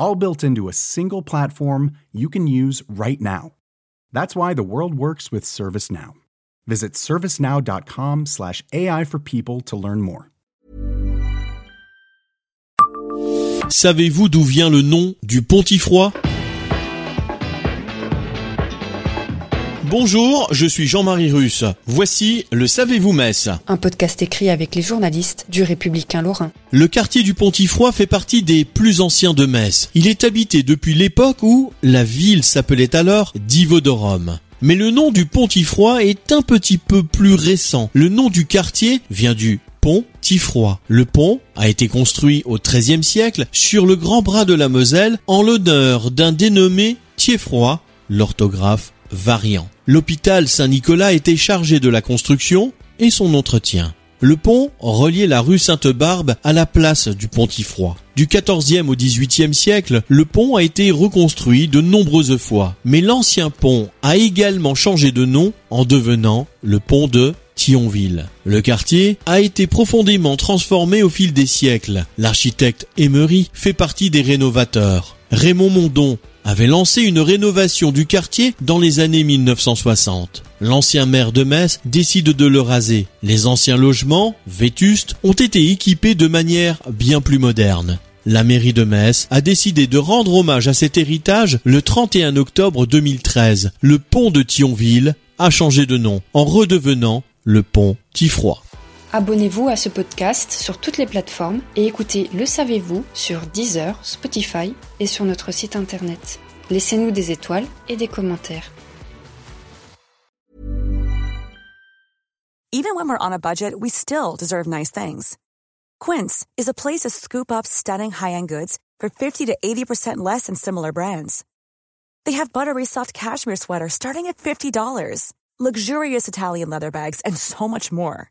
all built into a single platform you can use right now. That's why the world works with ServiceNow. Visit servicenow.com/slash AI for people to learn more. Savez-vous d'où vient le nom du pontifroid Bonjour, je suis Jean-Marie Russe. Voici le Savez-vous Metz Un podcast écrit avec les journalistes du Républicain Lorrain. Le quartier du Pontifroy fait partie des plus anciens de Metz. Il est habité depuis l'époque où la ville s'appelait alors Divodorum. Mais le nom du Pontifroy est un petit peu plus récent. Le nom du quartier vient du pont Tifroy. Le pont a été construit au XIIIe siècle sur le grand bras de la Moselle en l'honneur d'un dénommé Tieffroy, l'orthographe variant. L'hôpital Saint-Nicolas était chargé de la construction et son entretien. Le pont reliait la rue Sainte-Barbe à la place du Pontifroy. Du XIVe au XVIIIe siècle, le pont a été reconstruit de nombreuses fois, mais l'ancien pont a également changé de nom en devenant le pont de Thionville. Le quartier a été profondément transformé au fil des siècles. L'architecte Emery fait partie des rénovateurs. Raymond Mondon avait lancé une rénovation du quartier dans les années 1960. L'ancien maire de Metz décide de le raser. Les anciens logements, vétustes, ont été équipés de manière bien plus moderne. La mairie de Metz a décidé de rendre hommage à cet héritage le 31 octobre 2013. Le pont de Thionville a changé de nom en redevenant le pont Tifroy. Abonnez-vous à ce podcast sur toutes les plateformes et écoutez Le Savez-vous sur Deezer, Spotify et sur notre site internet. Laissez-nous des étoiles et des commentaires. Even when we're on a budget, we still deserve nice things. Quince is a place to scoop up stunning high-end goods for 50 to 80% less than similar brands. They have buttery soft cashmere sweaters starting at $50, luxurious Italian leather bags, and so much more.